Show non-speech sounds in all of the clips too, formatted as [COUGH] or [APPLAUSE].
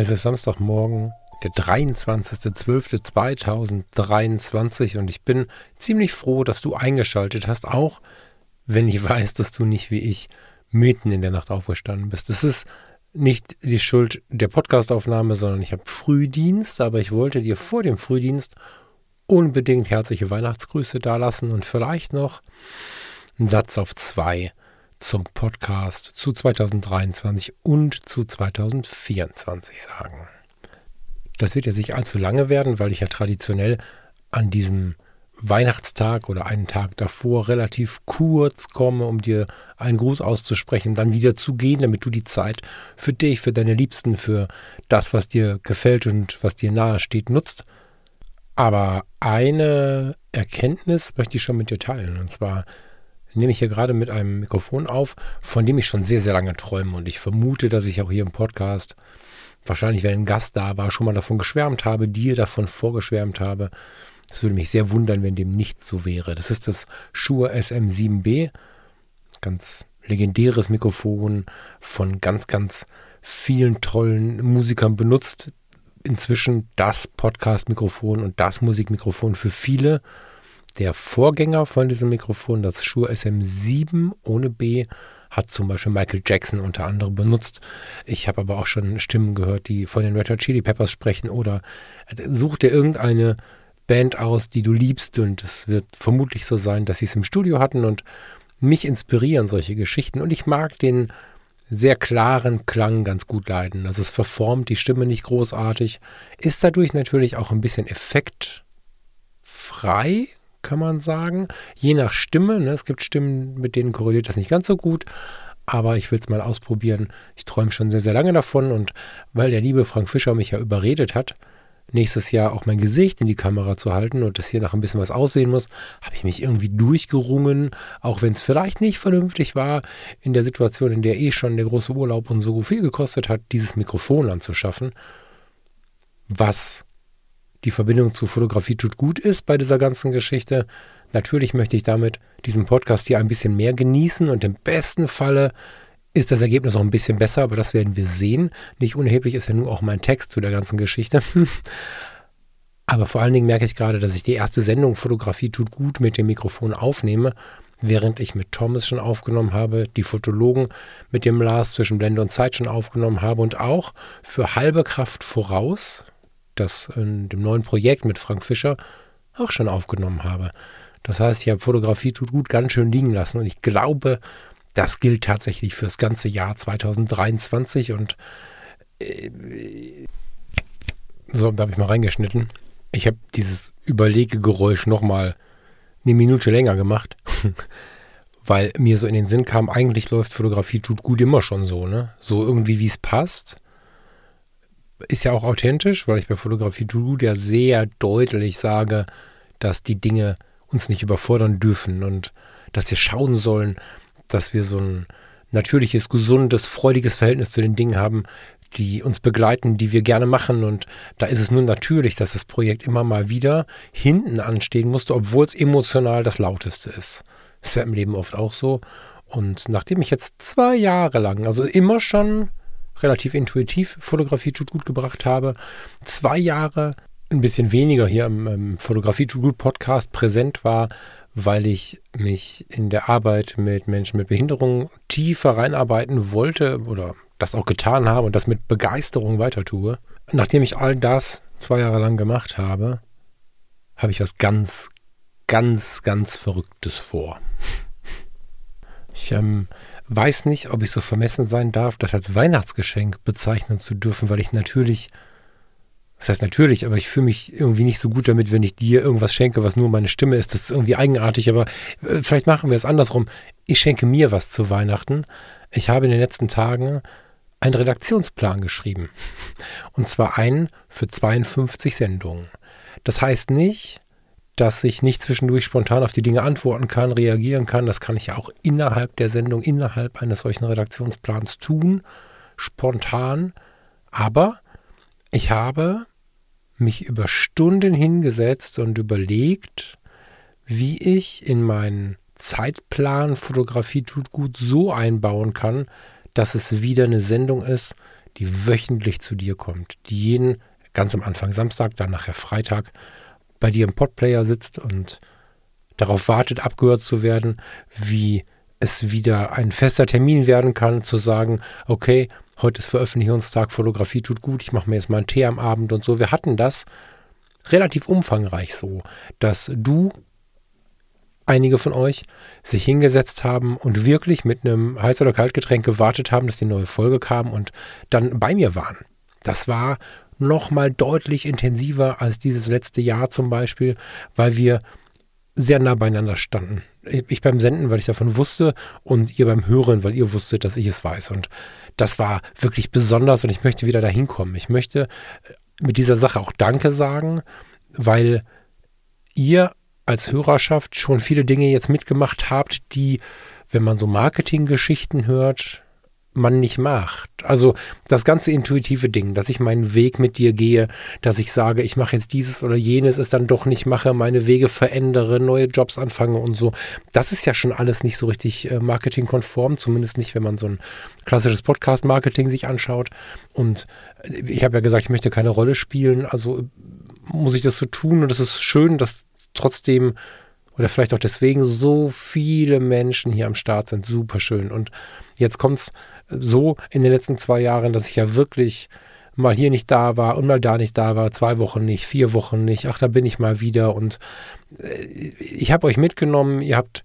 Es ist Samstagmorgen, der 23.12.2023 und ich bin ziemlich froh, dass du eingeschaltet hast, auch wenn ich weiß, dass du nicht wie ich mitten in der Nacht aufgestanden bist. Es ist nicht die Schuld der Podcastaufnahme, sondern ich habe Frühdienst, aber ich wollte dir vor dem Frühdienst unbedingt herzliche Weihnachtsgrüße dalassen und vielleicht noch einen Satz auf zwei zum Podcast zu 2023 und zu 2024 sagen. Das wird ja nicht allzu lange werden, weil ich ja traditionell an diesem Weihnachtstag oder einen Tag davor relativ kurz komme, um dir einen Gruß auszusprechen, dann wieder zu gehen, damit du die Zeit für dich, für deine Liebsten, für das, was dir gefällt und was dir nahe steht, nutzt. Aber eine Erkenntnis möchte ich schon mit dir teilen. Und zwar nehme ich hier gerade mit einem Mikrofon auf, von dem ich schon sehr, sehr lange träume. Und ich vermute, dass ich auch hier im Podcast, wahrscheinlich wenn ein Gast da war, schon mal davon geschwärmt habe, dir davon vorgeschwärmt habe. Es würde mich sehr wundern, wenn dem nicht so wäre. Das ist das Shure SM7B. Ganz legendäres Mikrofon von ganz, ganz vielen tollen Musikern benutzt inzwischen das Podcast-Mikrofon und das Musikmikrofon für viele. Der Vorgänger von diesem Mikrofon, das Shure SM7 ohne B, hat zum Beispiel Michael Jackson unter anderem benutzt. Ich habe aber auch schon Stimmen gehört, die von den Red Hot Chili Peppers sprechen oder äh, such dir irgendeine Band aus, die du liebst und es wird vermutlich so sein, dass sie es im Studio hatten und mich inspirieren solche Geschichten und ich mag den sehr klaren Klang ganz gut leiden. Also es verformt die Stimme nicht großartig, ist dadurch natürlich auch ein bisschen effektfrei, kann man sagen. Je nach Stimme. Ne? Es gibt Stimmen, mit denen korreliert das nicht ganz so gut. Aber ich will es mal ausprobieren. Ich träume schon sehr, sehr lange davon. Und weil der liebe Frank Fischer mich ja überredet hat, nächstes Jahr auch mein Gesicht in die Kamera zu halten und das hier nach ein bisschen was aussehen muss, habe ich mich irgendwie durchgerungen, auch wenn es vielleicht nicht vernünftig war, in der Situation, in der eh schon der große Urlaub und so viel gekostet hat, dieses Mikrofon anzuschaffen, was die Verbindung zu Fotografie tut gut ist bei dieser ganzen Geschichte. Natürlich möchte ich damit diesen Podcast hier ein bisschen mehr genießen und im besten Falle ist das Ergebnis auch ein bisschen besser, aber das werden wir sehen. Nicht unerheblich ist ja nun auch mein Text zu der ganzen Geschichte. [LAUGHS] aber vor allen Dingen merke ich gerade, dass ich die erste Sendung Fotografie tut gut mit dem Mikrofon aufnehme, während ich mit Thomas schon aufgenommen habe, die Fotologen mit dem Lars zwischen Blende und Zeit schon aufgenommen habe und auch für halbe Kraft voraus, das in dem neuen Projekt mit Frank Fischer auch schon aufgenommen habe. Das heißt, ich habe Fotografie tut gut ganz schön liegen lassen und ich glaube, das gilt tatsächlich fürs ganze Jahr 2023 und äh, so, da habe ich mal reingeschnitten. Ich habe dieses Überlegegeräusch nochmal eine Minute länger gemacht, [LAUGHS] weil mir so in den Sinn kam, eigentlich läuft Fotografie tut gut immer schon so, ne? So irgendwie, wie es passt. Ist ja auch authentisch, weil ich bei Fotografie gut ja sehr deutlich sage, dass die Dinge uns nicht überfordern dürfen und dass wir schauen sollen, dass wir so ein natürliches, gesundes, freudiges Verhältnis zu den Dingen haben, die uns begleiten, die wir gerne machen. Und da ist es nun natürlich, dass das Projekt immer mal wieder hinten anstehen musste, obwohl es emotional das lauteste ist. Ist ja im Leben oft auch so. Und nachdem ich jetzt zwei Jahre lang, also immer schon relativ intuitiv Fotografie tut gut gebracht habe, zwei Jahre ein bisschen weniger hier im, im Fotografie tut gut Podcast präsent war, weil ich mich in der Arbeit mit Menschen mit Behinderung tiefer reinarbeiten wollte oder das auch getan habe und das mit Begeisterung weiter tue. Nachdem ich all das zwei Jahre lang gemacht habe, habe ich was ganz, ganz, ganz Verrücktes vor. [LAUGHS] Ich ähm, weiß nicht, ob ich so vermessen sein darf, das als Weihnachtsgeschenk bezeichnen zu dürfen, weil ich natürlich das heißt natürlich, aber ich fühle mich irgendwie nicht so gut damit, wenn ich dir irgendwas schenke, was nur meine Stimme ist. Das ist irgendwie eigenartig, aber äh, vielleicht machen wir es andersrum. Ich schenke mir was zu Weihnachten. Ich habe in den letzten Tagen einen Redaktionsplan geschrieben. Und zwar einen für 52 Sendungen. Das heißt nicht, dass ich nicht zwischendurch spontan auf die Dinge antworten kann, reagieren kann. Das kann ich ja auch innerhalb der Sendung, innerhalb eines solchen Redaktionsplans tun, spontan. Aber ich habe mich über Stunden hingesetzt und überlegt, wie ich in meinen Zeitplan Fotografie tut gut so einbauen kann, dass es wieder eine Sendung ist, die wöchentlich zu dir kommt, die jeden ganz am Anfang Samstag, dann nachher Freitag bei dir im Podplayer sitzt und darauf wartet, abgehört zu werden, wie es wieder ein fester Termin werden kann, zu sagen, okay, heute ist Veröffentlichungstag, Fotografie tut gut, ich mache mir jetzt mal einen Tee am Abend und so. Wir hatten das relativ umfangreich so, dass du einige von euch sich hingesetzt haben und wirklich mit einem Heiß- oder Kaltgetränk gewartet haben, dass die neue Folge kam und dann bei mir waren. Das war nochmal deutlich intensiver als dieses letzte Jahr zum Beispiel, weil wir sehr nah beieinander standen. Ich beim Senden, weil ich davon wusste und ihr beim Hören, weil ihr wusstet, dass ich es weiß. Und das war wirklich besonders und ich möchte wieder dahin kommen. Ich möchte mit dieser Sache auch Danke sagen, weil ihr als Hörerschaft schon viele Dinge jetzt mitgemacht habt, die, wenn man so Marketinggeschichten hört, man nicht macht. Also das ganze intuitive Ding, dass ich meinen Weg mit dir gehe, dass ich sage, ich mache jetzt dieses oder jenes, es dann doch nicht mache, meine Wege verändere, neue Jobs anfange und so. Das ist ja schon alles nicht so richtig äh, marketingkonform, zumindest nicht, wenn man so ein klassisches Podcast-Marketing sich anschaut. Und äh, ich habe ja gesagt, ich möchte keine Rolle spielen, also muss ich das so tun und es ist schön, dass trotzdem oder vielleicht auch deswegen so viele Menschen hier am Start sind. Super schön. Und jetzt kommt es so in den letzten zwei Jahren, dass ich ja wirklich mal hier nicht da war und mal da nicht da war, zwei Wochen nicht, vier Wochen nicht, ach, da bin ich mal wieder. Und äh, ich habe euch mitgenommen, ihr habt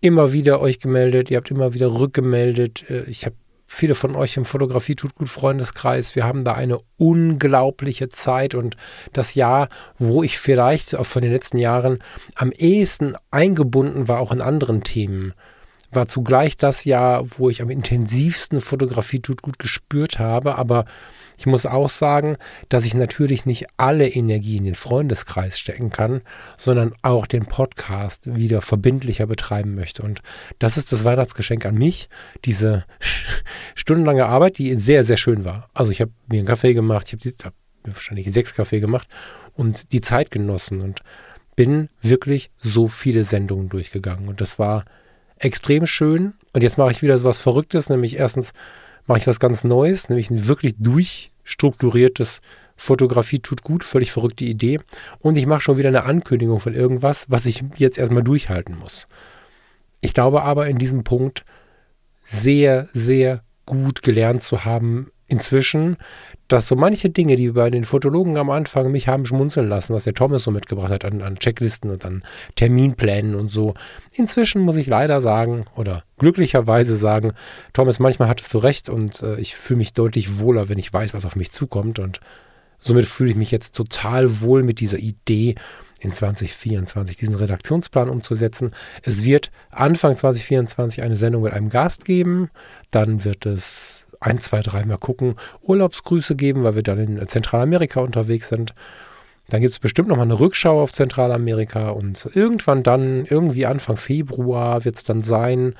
immer wieder euch gemeldet, ihr habt immer wieder rückgemeldet, äh, ich habe viele von euch im Fotografie tut gut Freundeskreis. Wir haben da eine unglaubliche Zeit und das Jahr, wo ich vielleicht auch von den letzten Jahren am ehesten eingebunden war, auch in anderen Themen, war zugleich das Jahr, wo ich am intensivsten Fotografie tut gut gespürt habe, aber ich muss auch sagen, dass ich natürlich nicht alle Energie in den Freundeskreis stecken kann, sondern auch den Podcast wieder verbindlicher betreiben möchte. Und das ist das Weihnachtsgeschenk an mich, diese stundenlange Arbeit, die sehr, sehr schön war. Also ich habe mir einen Kaffee gemacht, ich habe hab mir wahrscheinlich sechs Kaffee gemacht und die Zeit genossen und bin wirklich so viele Sendungen durchgegangen. Und das war extrem schön. Und jetzt mache ich wieder so was Verrücktes, nämlich erstens mache ich was ganz Neues, nämlich ein wirklich durchstrukturiertes Fotografie tut gut, völlig verrückte Idee. Und ich mache schon wieder eine Ankündigung von irgendwas, was ich jetzt erstmal durchhalten muss. Ich glaube aber in diesem Punkt sehr, sehr gut gelernt zu haben, inzwischen, dass so manche Dinge, die bei den Fotologen am Anfang mich haben schmunzeln lassen, was der Thomas so mitgebracht hat an, an Checklisten und an Terminplänen und so, inzwischen muss ich leider sagen oder glücklicherweise sagen, Thomas, manchmal hattest du recht und äh, ich fühle mich deutlich wohler, wenn ich weiß, was auf mich zukommt und somit fühle ich mich jetzt total wohl mit dieser Idee, in 2024 diesen Redaktionsplan umzusetzen. Es wird Anfang 2024 eine Sendung mit einem Gast geben. Dann wird es ein, zwei, dreimal gucken, Urlaubsgrüße geben, weil wir dann in Zentralamerika unterwegs sind. Dann gibt es bestimmt noch mal eine Rückschau auf Zentralamerika und irgendwann dann, irgendwie Anfang Februar wird es dann sein,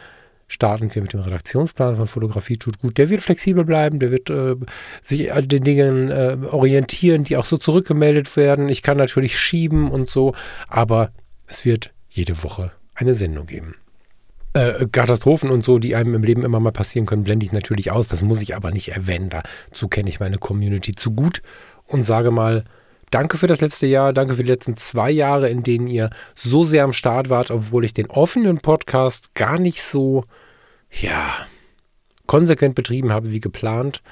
starten wir mit dem Redaktionsplan von Fotografie tut gut. Der wird flexibel bleiben, der wird äh, sich an den Dingen äh, orientieren, die auch so zurückgemeldet werden. Ich kann natürlich schieben und so, aber es wird jede Woche eine Sendung geben äh, Katastrophen und so, die einem im Leben immer mal passieren können, blende ich natürlich aus. Das muss ich aber nicht erwähnen. Dazu kenne ich meine Community zu gut und sage mal, danke für das letzte Jahr, danke für die letzten zwei Jahre, in denen ihr so sehr am Start wart, obwohl ich den offenen Podcast gar nicht so, ja, konsequent betrieben habe wie geplant.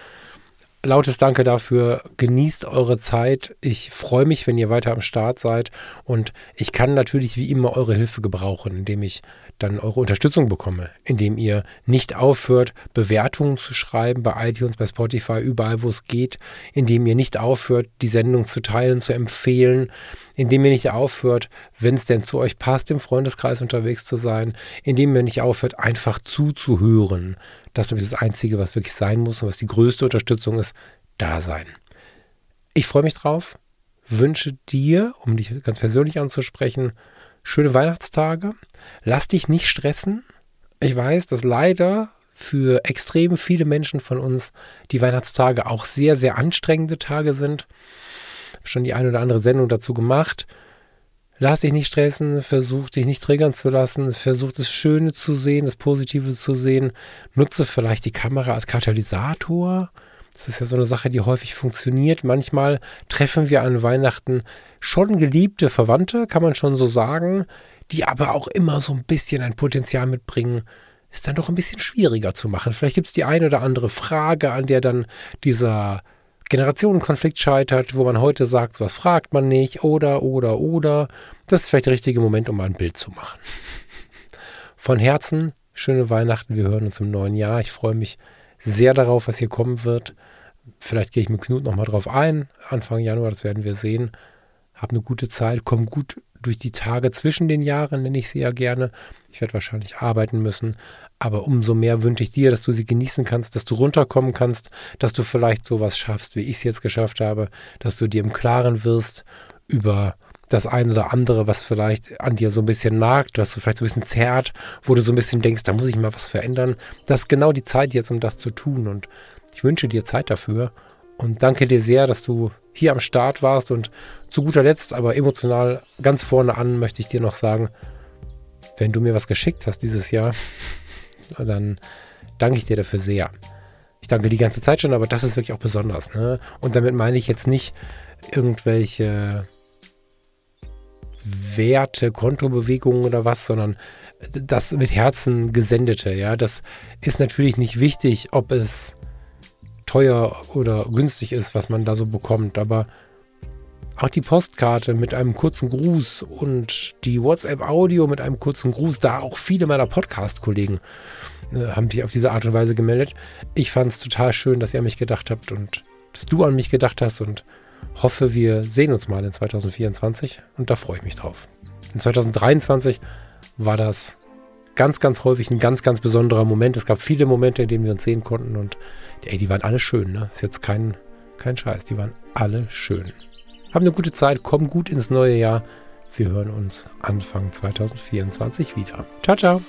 Lautes Danke dafür. Genießt eure Zeit. Ich freue mich, wenn ihr weiter am Start seid. Und ich kann natürlich wie immer eure Hilfe gebrauchen, indem ich dann eure Unterstützung bekomme, indem ihr nicht aufhört, Bewertungen zu schreiben bei iTunes, bei Spotify, überall, wo es geht, indem ihr nicht aufhört, die Sendung zu teilen, zu empfehlen, indem ihr nicht aufhört, wenn es denn zu euch passt, im Freundeskreis unterwegs zu sein, indem ihr nicht aufhört, einfach zuzuhören. Das ist das Einzige, was wirklich sein muss und was die größte Unterstützung ist, da sein. Ich freue mich drauf, wünsche dir, um dich ganz persönlich anzusprechen, schöne Weihnachtstage. Lass dich nicht stressen. Ich weiß, dass leider für extrem viele Menschen von uns die Weihnachtstage auch sehr, sehr anstrengende Tage sind. Ich habe schon die eine oder andere Sendung dazu gemacht. Lass dich nicht stressen, versuch dich nicht triggern zu lassen, versuch das Schöne zu sehen, das Positive zu sehen. Nutze vielleicht die Kamera als Katalysator. Das ist ja so eine Sache, die häufig funktioniert. Manchmal treffen wir an Weihnachten schon geliebte Verwandte, kann man schon so sagen, die aber auch immer so ein bisschen ein Potenzial mitbringen, ist dann doch ein bisschen schwieriger zu machen. Vielleicht gibt es die eine oder andere Frage, an der dann dieser Generationenkonflikt scheitert, wo man heute sagt, was fragt man nicht, oder, oder, oder. Das ist vielleicht der richtige Moment, um mal ein Bild zu machen. Von Herzen, schöne Weihnachten, wir hören uns im neuen Jahr. Ich freue mich sehr darauf, was hier kommen wird. Vielleicht gehe ich mit Knut nochmal drauf ein, Anfang Januar, das werden wir sehen. Hab eine gute Zeit, komm gut durch die Tage zwischen den Jahren, nenne ich sie ja gerne. Ich werde wahrscheinlich arbeiten müssen, aber umso mehr wünsche ich dir, dass du sie genießen kannst, dass du runterkommen kannst, dass du vielleicht sowas schaffst, wie ich es jetzt geschafft habe, dass du dir im Klaren wirst über das eine oder andere, was vielleicht an dir so ein bisschen nagt, was du vielleicht so ein bisschen zerrt, wo du so ein bisschen denkst, da muss ich mal was verändern. Das ist genau die Zeit jetzt, um das zu tun. Und ich wünsche dir Zeit dafür und danke dir sehr, dass du hier am Start warst. Und zu guter Letzt, aber emotional ganz vorne an, möchte ich dir noch sagen, wenn du mir was geschickt hast dieses Jahr, dann danke ich dir dafür sehr. Ich danke die ganze Zeit schon, aber das ist wirklich auch besonders. Ne? Und damit meine ich jetzt nicht irgendwelche Werte, Kontobewegungen oder was, sondern das mit Herzen gesendete. Ja, das ist natürlich nicht wichtig, ob es teuer oder günstig ist, was man da so bekommt, aber auch die Postkarte mit einem kurzen Gruß und die WhatsApp-Audio mit einem kurzen Gruß, da auch viele meiner Podcast-Kollegen äh, haben sich auf diese Art und Weise gemeldet. Ich fand es total schön, dass ihr an mich gedacht habt und dass du an mich gedacht hast und hoffe, wir sehen uns mal in 2024 und da freue ich mich drauf. In 2023 war das ganz, ganz häufig ein ganz, ganz besonderer Moment. Es gab viele Momente, in denen wir uns sehen konnten und ey, die waren alle schön. Ne? Ist jetzt kein, kein Scheiß, die waren alle schön. Hab eine gute Zeit, komm gut ins neue Jahr. Wir hören uns Anfang 2024 wieder. Ciao, ciao.